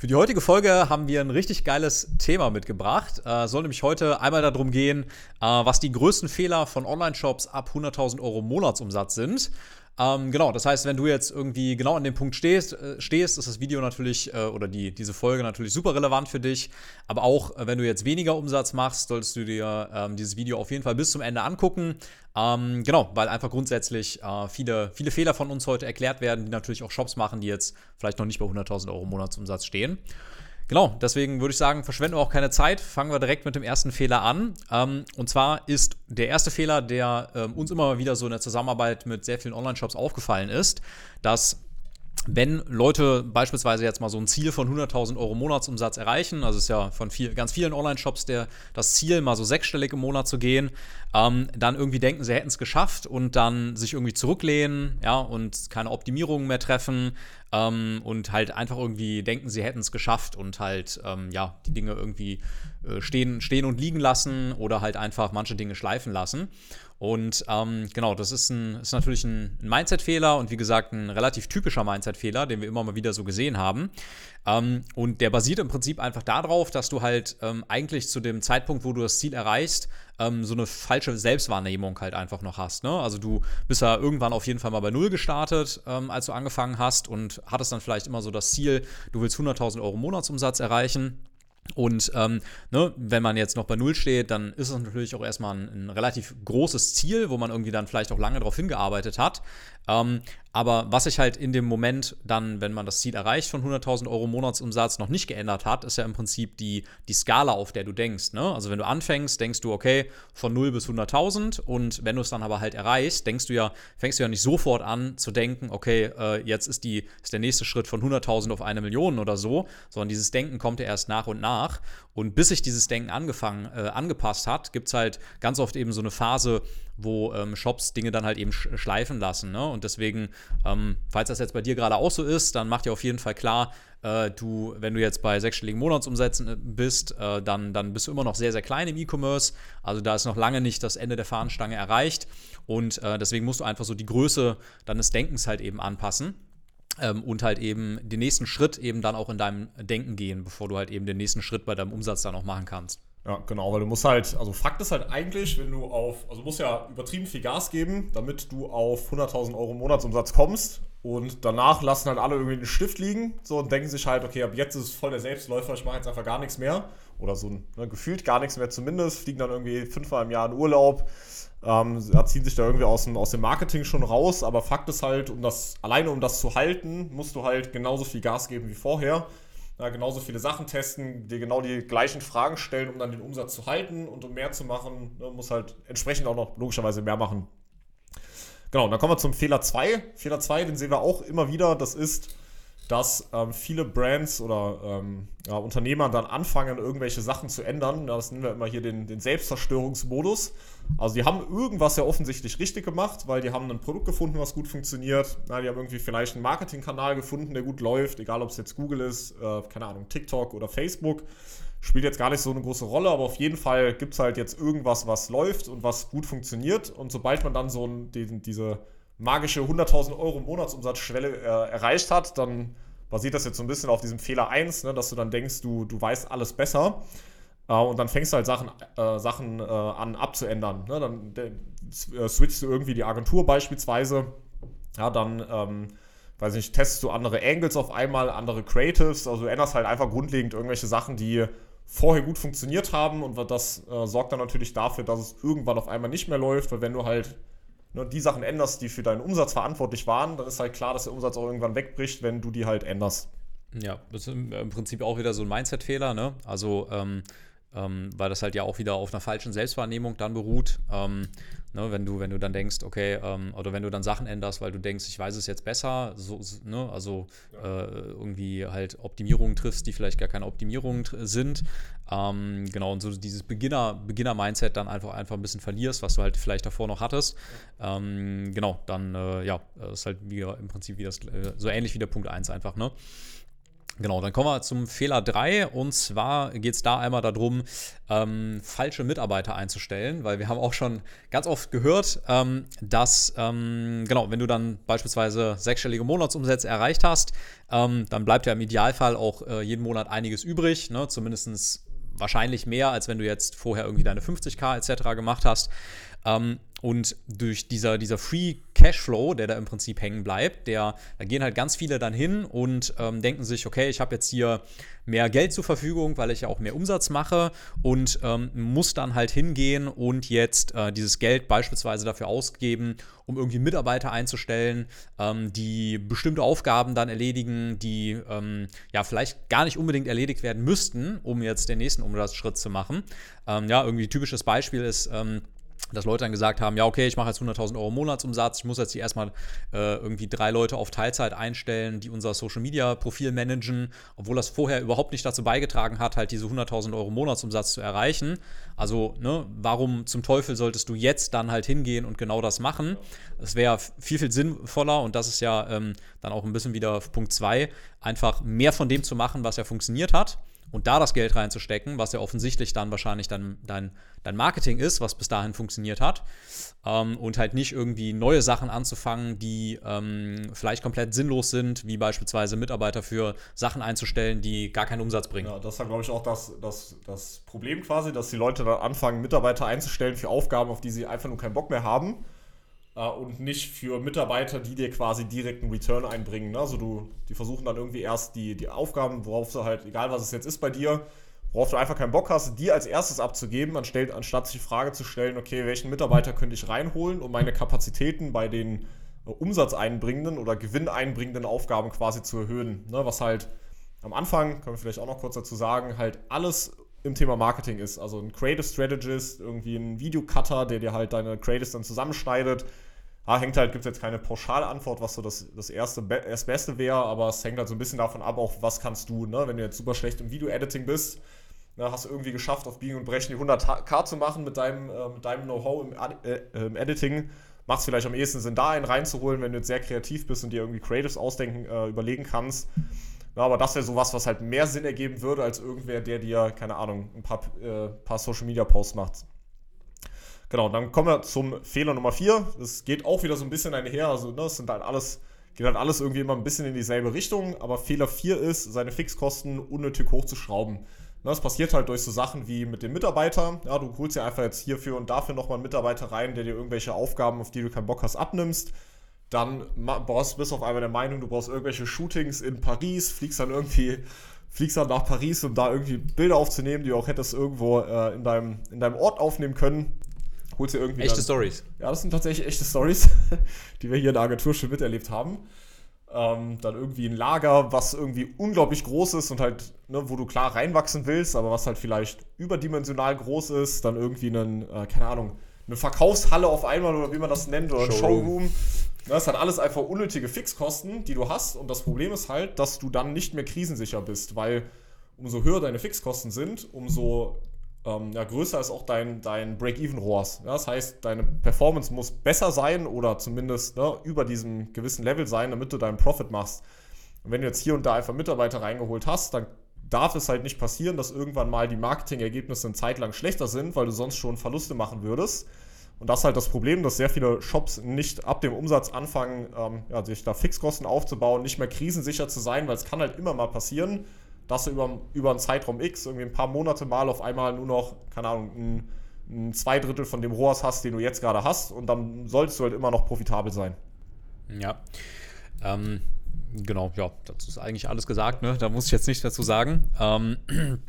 Für die heutige Folge haben wir ein richtig geiles Thema mitgebracht. Äh, soll nämlich heute einmal darum gehen, äh, was die größten Fehler von Online-Shops ab 100.000 Euro Monatsumsatz sind. Ähm, genau, das heißt, wenn du jetzt irgendwie genau an dem Punkt stehst, äh, stehst ist das Video natürlich äh, oder die, diese Folge natürlich super relevant für dich. Aber auch äh, wenn du jetzt weniger Umsatz machst, solltest du dir ähm, dieses Video auf jeden Fall bis zum Ende angucken. Ähm, genau, weil einfach grundsätzlich äh, viele, viele Fehler von uns heute erklärt werden, die natürlich auch Shops machen, die jetzt vielleicht noch nicht bei 100.000 Euro Monatsumsatz stehen. Genau, deswegen würde ich sagen, verschwenden wir auch keine Zeit. Fangen wir direkt mit dem ersten Fehler an. Ähm, und zwar ist der erste Fehler, der ähm, uns immer wieder so in der Zusammenarbeit mit sehr vielen Online-Shops aufgefallen ist, dass wenn Leute beispielsweise jetzt mal so ein Ziel von 100.000 Euro Monatsumsatz erreichen, also ist ja von viel, ganz vielen Online-Shops das Ziel, mal so sechsstellig im Monat zu gehen, ähm, dann irgendwie denken, sie hätten es geschafft und dann sich irgendwie zurücklehnen, ja, und keine Optimierungen mehr treffen ähm, und halt einfach irgendwie denken, sie hätten es geschafft und halt, ähm, ja, die Dinge irgendwie äh, stehen, stehen und liegen lassen oder halt einfach manche Dinge schleifen lassen. Und ähm, genau, das ist, ein, ist natürlich ein, Mindset-Fehler und wie gesagt ein relativ typischer Mindset-Fehler, den wir immer mal wieder so gesehen haben. Ähm, und der basiert im Prinzip einfach darauf, dass du halt ähm, eigentlich zu dem Zeitpunkt, wo du das Ziel erreichst, ähm, so eine falsche Selbstwahrnehmung halt einfach noch hast. Ne? Also du bist ja irgendwann auf jeden Fall mal bei Null gestartet, ähm, als du angefangen hast und hattest dann vielleicht immer so das Ziel, du willst 100.000 Euro Monatsumsatz erreichen. Und ähm, ne, wenn man jetzt noch bei Null steht, dann ist es natürlich auch erstmal ein, ein relativ großes Ziel, wo man irgendwie dann vielleicht auch lange darauf hingearbeitet hat. Ähm, aber was sich halt in dem Moment dann, wenn man das Ziel erreicht von 100.000 Euro Monatsumsatz, noch nicht geändert hat, ist ja im Prinzip die, die Skala, auf der du denkst. Ne? Also wenn du anfängst, denkst du, okay, von 0 bis 100.000 und wenn du es dann aber halt erreichst, denkst du ja, fängst du ja nicht sofort an zu denken, okay, äh, jetzt ist, die, ist der nächste Schritt von 100.000 auf eine Million oder so, sondern dieses Denken kommt ja erst nach und nach. Und bis sich dieses Denken angefangen, äh, angepasst hat, gibt es halt ganz oft eben so eine Phase, wo ähm, Shops Dinge dann halt eben schleifen lassen. Ne? Und deswegen, ähm, falls das jetzt bei dir gerade auch so ist, dann mach dir auf jeden Fall klar, äh, du, wenn du jetzt bei sechsstelligen Monatsumsätzen äh, bist, äh, dann, dann bist du immer noch sehr, sehr klein im E-Commerce. Also da ist noch lange nicht das Ende der Fahnenstange erreicht. Und äh, deswegen musst du einfach so die Größe deines Denkens halt eben anpassen. Ähm, und halt eben den nächsten Schritt eben dann auch in deinem Denken gehen, bevor du halt eben den nächsten Schritt bei deinem Umsatz dann auch machen kannst. Ja, genau, weil du musst halt, also Fakt ist halt eigentlich, wenn du auf, also du musst ja übertrieben viel Gas geben, damit du auf 100.000 Euro Monatsumsatz kommst und danach lassen halt alle irgendwie den Stift liegen so und denken sich halt, okay, ab jetzt ist es voll der Selbstläufer, ich mache jetzt einfach gar nichts mehr oder so ne, gefühlt gar nichts mehr zumindest, fliegen dann irgendwie fünfmal im Jahr in Urlaub, ähm, ziehen sich da irgendwie aus dem, aus dem Marketing schon raus, aber Fakt ist halt, um das, alleine um das zu halten, musst du halt genauso viel Gas geben wie vorher ja, genauso viele Sachen testen, dir genau die gleichen Fragen stellen, um dann den Umsatz zu halten und um mehr zu machen, ne, muss halt entsprechend auch noch logischerweise mehr machen. Genau, dann kommen wir zum Fehler 2. Fehler 2, den sehen wir auch immer wieder, das ist, dass ähm, viele Brands oder ähm, ja, Unternehmer dann anfangen, irgendwelche Sachen zu ändern. Das nennen wir immer hier den, den Selbstzerstörungsmodus. Also die haben irgendwas ja offensichtlich richtig gemacht, weil die haben ein Produkt gefunden, was gut funktioniert. Ja, die haben irgendwie vielleicht einen Marketingkanal gefunden, der gut läuft, egal ob es jetzt Google ist, äh, keine Ahnung, TikTok oder Facebook. Spielt jetzt gar nicht so eine große Rolle, aber auf jeden Fall gibt es halt jetzt irgendwas, was läuft und was gut funktioniert. Und sobald man dann so ein, die, diese magische 100.000 Euro Monatsumsatzschwelle äh, erreicht hat, dann basiert das jetzt so ein bisschen auf diesem Fehler 1, ne, dass du dann denkst, du, du weißt alles besser. Äh, und dann fängst du halt Sachen, äh, Sachen äh, an abzuändern. Ne? Dann äh, switchst du irgendwie die Agentur beispielsweise. Ja, dann, ähm, weiß nicht, testest du andere Angles auf einmal, andere Creatives. Also du änderst halt einfach grundlegend irgendwelche Sachen, die vorher gut funktioniert haben. Und das äh, sorgt dann natürlich dafür, dass es irgendwann auf einmal nicht mehr läuft, weil wenn du halt ne, die Sachen änderst, die für deinen Umsatz verantwortlich waren, dann ist halt klar, dass der Umsatz auch irgendwann wegbricht, wenn du die halt änderst. Ja, das ist im Prinzip auch wieder so ein Mindset-Fehler, ne? Also, ähm, ähm, weil das halt ja auch wieder auf einer falschen Selbstwahrnehmung dann beruht. Ähm, ne, wenn, du, wenn du dann denkst, okay, ähm, oder wenn du dann Sachen änderst, weil du denkst, ich weiß es jetzt besser, so, ne, also äh, irgendwie halt Optimierungen triffst, die vielleicht gar keine Optimierungen sind. Ähm, genau, und so dieses Beginner-Mindset Beginner dann einfach, einfach ein bisschen verlierst, was du halt vielleicht davor noch hattest. Ähm, genau, dann, äh, ja, ist halt wie, im Prinzip wie das, äh, so ähnlich wie der Punkt 1 einfach, ne? Genau, dann kommen wir zum Fehler 3 und zwar geht es da einmal darum, ähm, falsche Mitarbeiter einzustellen, weil wir haben auch schon ganz oft gehört, ähm, dass, ähm, genau, wenn du dann beispielsweise sechsstellige Monatsumsätze erreicht hast, ähm, dann bleibt ja im Idealfall auch äh, jeden Monat einiges übrig, ne? zumindest wahrscheinlich mehr, als wenn du jetzt vorher irgendwie deine 50k etc. gemacht hast. Ähm, und durch dieser, dieser Free Cashflow, der da im Prinzip hängen bleibt, der, da gehen halt ganz viele dann hin und ähm, denken sich, okay, ich habe jetzt hier mehr Geld zur Verfügung, weil ich ja auch mehr Umsatz mache und ähm, muss dann halt hingehen und jetzt äh, dieses Geld beispielsweise dafür ausgeben, um irgendwie Mitarbeiter einzustellen, ähm, die bestimmte Aufgaben dann erledigen, die ähm, ja vielleicht gar nicht unbedingt erledigt werden müssten, um jetzt den nächsten Umsatzschritt zu machen. Ähm, ja, irgendwie typisches Beispiel ist, ähm, dass Leute dann gesagt haben, ja, okay, ich mache jetzt 100.000 Euro Monatsumsatz, ich muss jetzt hier erstmal äh, irgendwie drei Leute auf Teilzeit einstellen, die unser Social-Media-Profil managen, obwohl das vorher überhaupt nicht dazu beigetragen hat, halt diese 100.000 Euro Monatsumsatz zu erreichen. Also, ne, warum zum Teufel solltest du jetzt dann halt hingehen und genau das machen? Es wäre viel, viel sinnvoller und das ist ja ähm, dann auch ein bisschen wieder Punkt 2, einfach mehr von dem zu machen, was ja funktioniert hat und da das Geld reinzustecken, was ja offensichtlich dann wahrscheinlich dann dein, dein Marketing ist, was bis dahin funktioniert hat, ähm, und halt nicht irgendwie neue Sachen anzufangen, die ähm, vielleicht komplett sinnlos sind, wie beispielsweise Mitarbeiter für Sachen einzustellen, die gar keinen Umsatz bringen. Ja, das ist glaube ich, auch das, das, das Problem quasi, dass die Leute dann anfangen, Mitarbeiter einzustellen für Aufgaben, auf die sie einfach nur keinen Bock mehr haben und nicht für Mitarbeiter, die dir quasi direkt einen Return einbringen. Ne? Also du, die versuchen dann irgendwie erst die, die Aufgaben, worauf du halt, egal was es jetzt ist bei dir, worauf du einfach keinen Bock hast, die als erstes abzugeben, anstatt, anstatt sich die Frage zu stellen, okay, welchen Mitarbeiter könnte ich reinholen, um meine Kapazitäten bei den äh, umsatzeinbringenden oder gewinneinbringenden Aufgaben quasi zu erhöhen. Ne? Was halt am Anfang, können wir vielleicht auch noch kurz dazu sagen, halt alles im Thema Marketing ist. Also ein Creative Strategist, irgendwie ein Videocutter, der dir halt deine Creatives dann zusammenschneidet. Ja, hängt halt, gibt es jetzt keine pauschale Antwort, was so das, das erste, das Beste wäre, aber es hängt halt so ein bisschen davon ab, auch was kannst du, ne? Wenn du jetzt super schlecht im Video-Editing bist, ne, hast du irgendwie geschafft, auf Biegen und Brechen die 100k zu machen mit deinem, äh, deinem Know-how im, äh, im Editing. Macht es vielleicht am ehesten Sinn, da einen reinzuholen, wenn du jetzt sehr kreativ bist und dir irgendwie Creatives ausdenken, äh, überlegen kannst. Ja, aber das wäre sowas, was halt mehr Sinn ergeben würde, als irgendwer, der dir, keine Ahnung, ein paar, äh, paar Social Media Posts macht. Genau, dann kommen wir zum Fehler Nummer 4. Das geht auch wieder so ein bisschen einher. Also, ne, das sind halt alles, geht halt alles irgendwie immer ein bisschen in dieselbe Richtung. Aber Fehler 4 ist, seine Fixkosten unnötig hochzuschrauben. Ne, das passiert halt durch so Sachen wie mit den Mitarbeitern. Ja, du holst ja einfach jetzt hierfür und dafür nochmal einen Mitarbeiter rein, der dir irgendwelche Aufgaben, auf die du keinen Bock hast, abnimmst dann brauchst, bist du auf einmal der Meinung, du brauchst irgendwelche Shootings in Paris, fliegst dann irgendwie, fliegst dann nach Paris, um da irgendwie Bilder aufzunehmen, die du auch hättest irgendwo äh, in, deinem, in deinem Ort aufnehmen können. Holst dir irgendwie. Echte Stories. Ja, das sind tatsächlich echte Stories, die wir hier in der Agentur schon miterlebt haben. Ähm, dann irgendwie ein Lager, was irgendwie unglaublich groß ist und halt, ne, wo du klar reinwachsen willst, aber was halt vielleicht überdimensional groß ist. Dann irgendwie einen, äh, keine Ahnung, eine Verkaufshalle auf einmal oder wie man das nennt oder ein Showroom. Showroom das hat alles einfach unnötige Fixkosten, die du hast. Und das Problem ist halt, dass du dann nicht mehr krisensicher bist, weil umso höher deine Fixkosten sind, umso ähm, ja, größer ist auch dein, dein Break-Even-ROAS. Ja, das heißt, deine Performance muss besser sein oder zumindest ne, über diesem gewissen Level sein, damit du deinen Profit machst. Und wenn du jetzt hier und da einfach Mitarbeiter reingeholt hast, dann darf es halt nicht passieren, dass irgendwann mal die Marketing-Ergebnisse eine Zeit lang schlechter sind, weil du sonst schon Verluste machen würdest. Und das ist halt das Problem, dass sehr viele Shops nicht ab dem Umsatz anfangen, ähm, ja, sich da Fixkosten aufzubauen, nicht mehr krisensicher zu sein, weil es kann halt immer mal passieren, dass du über, über einen Zeitraum X, irgendwie ein paar Monate mal auf einmal nur noch, keine Ahnung, ein, ein zwei Drittel von dem ROAS hast, den du jetzt gerade hast und dann solltest du halt immer noch profitabel sein. Ja. Ähm, genau, ja, dazu ist eigentlich alles gesagt, ne? Da muss ich jetzt nichts dazu sagen. Ähm,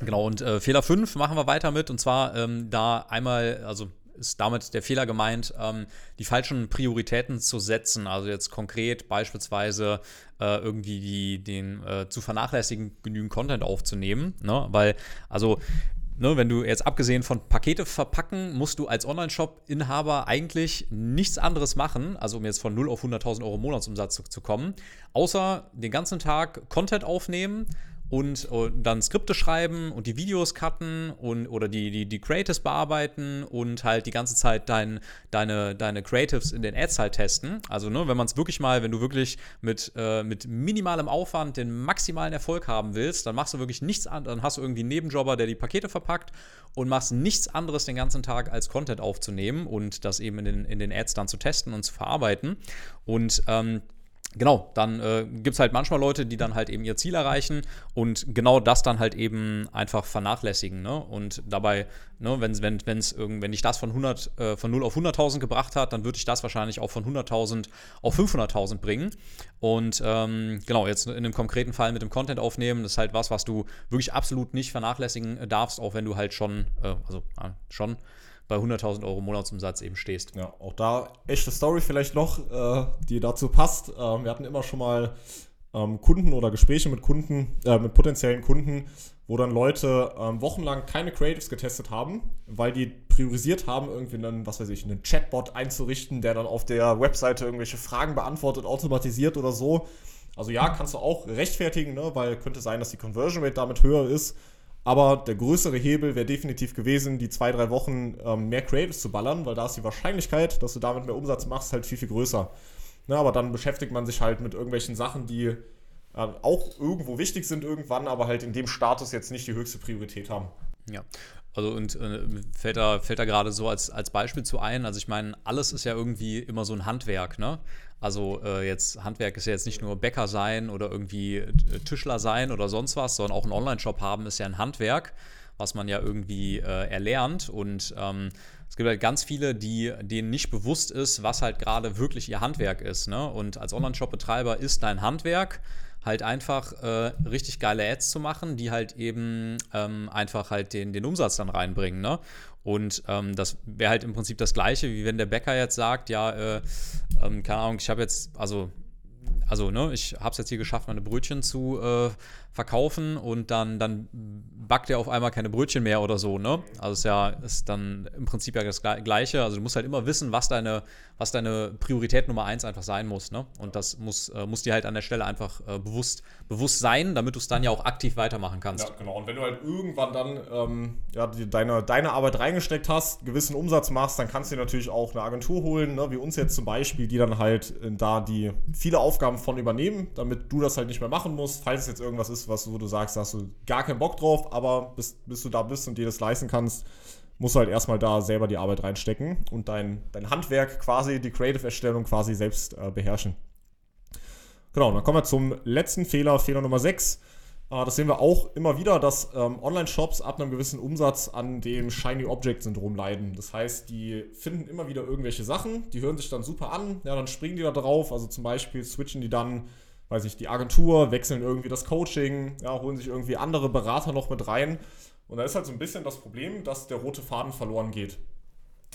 genau, und äh, Fehler 5 machen wir weiter mit und zwar ähm, da einmal, also ist damit der Fehler gemeint, ähm, die falschen Prioritäten zu setzen. Also jetzt konkret beispielsweise äh, irgendwie die, den äh, zu vernachlässigen genügend Content aufzunehmen. Ne? Weil, also Ne, wenn du jetzt abgesehen von Pakete verpacken, musst du als Online-Shop-Inhaber eigentlich nichts anderes machen, also um jetzt von 0 auf 100.000 Euro Monatsumsatz zu, zu, kommen, außer den ganzen Tag Content aufnehmen und, und, dann Skripte schreiben und die Videos cutten und oder die, die, die Creatives bearbeiten und halt die ganze Zeit dein, deine, deine Creatives in den Ads halt testen. Also, ne, wenn man es wirklich mal, wenn du wirklich mit, äh, mit minimalem Aufwand den maximalen Erfolg haben willst, dann machst du wirklich nichts an, dann hast du irgendwie einen Nebenjobber, der die Pakete verpackt und machst nichts anderes den ganzen Tag als Content aufzunehmen und das eben in den, in den Ads dann zu testen und zu verarbeiten. Und ähm, genau, dann äh, gibt es halt manchmal Leute, die dann halt eben ihr Ziel erreichen und genau das dann halt eben einfach vernachlässigen. Ne? Und dabei, ne, wenn, wenn, wenn's wenn ich das von, 100, äh, von 0 auf 100.000 gebracht hat, dann würde ich das wahrscheinlich auch von 100.000 auf 500.000 bringen. Und ähm, genau, jetzt in einem konkreten Fall mit dem Content aufnehmen, das ist halt was, was du wirklich absolut nicht vernachlässigen darfst, auch wenn du halt schon, äh, also äh, schon bei 100.000 Euro Monatsumsatz eben stehst. Ja, auch da echte Story vielleicht noch, äh, die dazu passt. Ähm, wir hatten immer schon mal ähm, Kunden oder Gespräche mit Kunden, äh, mit potenziellen Kunden, wo dann Leute ähm, wochenlang keine Creatives getestet haben, weil die priorisiert haben, irgendwie einen, was weiß ich, einen Chatbot einzurichten, der dann auf der Webseite irgendwelche Fragen beantwortet, automatisiert oder so. Also ja, kannst du auch rechtfertigen, ne? weil könnte sein, dass die Conversion Rate damit höher ist. Aber der größere Hebel wäre definitiv gewesen, die zwei, drei Wochen ähm, mehr Creatives zu ballern, weil da ist die Wahrscheinlichkeit, dass du damit mehr Umsatz machst, halt viel, viel größer. Na, aber dann beschäftigt man sich halt mit irgendwelchen Sachen, die äh, auch irgendwo wichtig sind irgendwann, aber halt in dem Status jetzt nicht die höchste Priorität haben. Ja, also und äh, fällt da, fällt da gerade so als, als Beispiel zu ein. Also ich meine, alles ist ja irgendwie immer so ein Handwerk, ne? Also äh, jetzt Handwerk ist ja jetzt nicht nur Bäcker sein oder irgendwie äh, Tischler sein oder sonst was, sondern auch einen Online-Shop haben ist ja ein Handwerk, was man ja irgendwie äh, erlernt. Und ähm, es gibt halt ganz viele, die, denen nicht bewusst ist, was halt gerade wirklich ihr Handwerk ist. Ne? Und als Online-Shop-Betreiber ist dein Handwerk halt einfach äh, richtig geile Ads zu machen, die halt eben ähm, einfach halt den, den Umsatz dann reinbringen. Ne? Und ähm, das wäre halt im Prinzip das Gleiche, wie wenn der Bäcker jetzt sagt, ja, äh, ähm, keine Ahnung, ich habe jetzt, also, also, ne, ich habe es jetzt hier geschafft, meine Brötchen zu äh, verkaufen und dann, dann backt er auf einmal keine Brötchen mehr oder so, ne? Also ist ja, ist dann im Prinzip ja das Gleiche. Also du musst halt immer wissen, was deine, was deine Priorität Nummer eins einfach sein muss, ne? Und das muss, äh, muss dir halt an der Stelle einfach äh, bewusst, bewusst sein, damit du es dann ja auch aktiv weitermachen kannst. Ja, genau. Und wenn du halt irgendwann dann ähm, ja, die, deine, deine Arbeit reingesteckt hast, gewissen Umsatz machst, dann kannst du dir natürlich auch eine Agentur holen, ne? wie uns jetzt zum Beispiel, die dann halt äh, da die viele Aufgaben von übernehmen, damit du das halt nicht mehr machen musst, falls es jetzt irgendwas ist, was, wo du sagst, da hast du gar keinen Bock drauf, aber bis, bis du da bist und dir das leisten kannst, musst du halt erstmal da selber die Arbeit reinstecken und dein, dein Handwerk quasi, die Creative-Erstellung quasi selbst äh, beherrschen. Genau, dann kommen wir zum letzten Fehler, Fehler Nummer 6. Äh, das sehen wir auch immer wieder, dass ähm, Online-Shops ab einem gewissen Umsatz an dem Shiny Object-Syndrom leiden. Das heißt, die finden immer wieder irgendwelche Sachen, die hören sich dann super an, ja, dann springen die da drauf. Also zum Beispiel switchen die dann weiß ich, die Agentur, wechseln irgendwie das Coaching, ja, holen sich irgendwie andere Berater noch mit rein. Und da ist halt so ein bisschen das Problem, dass der rote Faden verloren geht.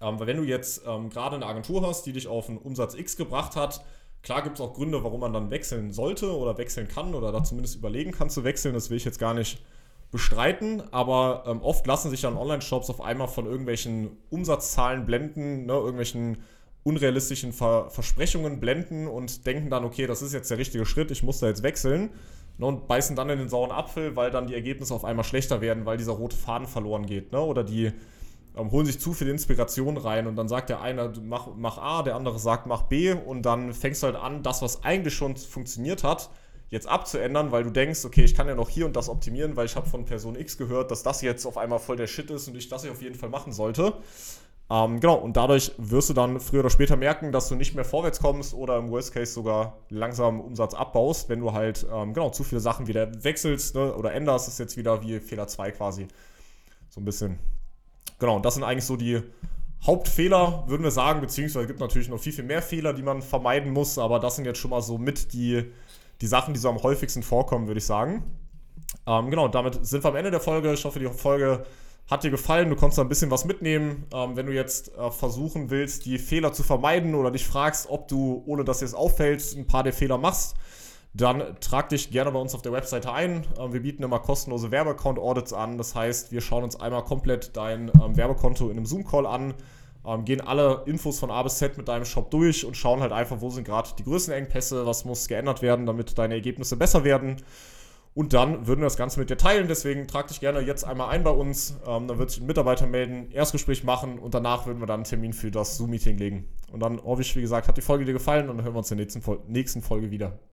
Ähm, weil wenn du jetzt ähm, gerade eine Agentur hast, die dich auf einen Umsatz X gebracht hat, klar gibt es auch Gründe, warum man dann wechseln sollte oder wechseln kann oder da zumindest überlegen kann zu wechseln. Das will ich jetzt gar nicht bestreiten, aber ähm, oft lassen sich dann Online-Shops auf einmal von irgendwelchen Umsatzzahlen blenden, ne, irgendwelchen unrealistischen Ver Versprechungen blenden und denken dann, okay, das ist jetzt der richtige Schritt, ich muss da jetzt wechseln. Ne, und beißen dann in den sauren Apfel, weil dann die Ergebnisse auf einmal schlechter werden, weil dieser rote Faden verloren geht. Ne? Oder die ähm, holen sich zu viel Inspiration rein und dann sagt der eine, mach, mach A, der andere sagt, mach B und dann fängst du halt an, das, was eigentlich schon funktioniert hat, jetzt abzuändern, weil du denkst, okay, ich kann ja noch hier und das optimieren, weil ich habe von Person X gehört, dass das jetzt auf einmal voll der Shit ist und ich das auf jeden Fall machen sollte. Ähm, genau, und dadurch wirst du dann früher oder später merken, dass du nicht mehr vorwärts kommst oder im Worst Case sogar langsam Umsatz abbaust, wenn du halt ähm, genau zu viele Sachen wieder wechselst ne, oder änderst. Das ist jetzt wieder wie Fehler 2 quasi. So ein bisschen. Genau, und das sind eigentlich so die Hauptfehler, würden wir sagen, beziehungsweise es gibt natürlich noch viel, viel mehr Fehler, die man vermeiden muss, aber das sind jetzt schon mal so mit die, die Sachen, die so am häufigsten vorkommen, würde ich sagen. Ähm, genau, damit sind wir am Ende der Folge. Ich hoffe, die Folge hat dir gefallen, du konntest da ein bisschen was mitnehmen. Ähm, wenn du jetzt äh, versuchen willst, die Fehler zu vermeiden oder dich fragst, ob du, ohne dass dir es auffällt, ein paar der Fehler machst, dann trag dich gerne bei uns auf der Webseite ein. Ähm, wir bieten immer kostenlose Werbeaccount-Audits an. Das heißt, wir schauen uns einmal komplett dein ähm, Werbekonto in einem Zoom-Call an, ähm, gehen alle Infos von A bis Z mit deinem Shop durch und schauen halt einfach, wo sind gerade die größten Engpässe, was muss geändert werden, damit deine Ergebnisse besser werden. Und dann würden wir das Ganze mit dir teilen. Deswegen trag dich gerne jetzt einmal ein bei uns. Ähm, dann wird sich ein Mitarbeiter melden, Erstgespräch machen und danach würden wir dann einen Termin für das Zoom-Meeting legen. Und dann ich, wie gesagt, hat die Folge dir gefallen und dann hören wir uns in der nächsten, Fol nächsten Folge wieder.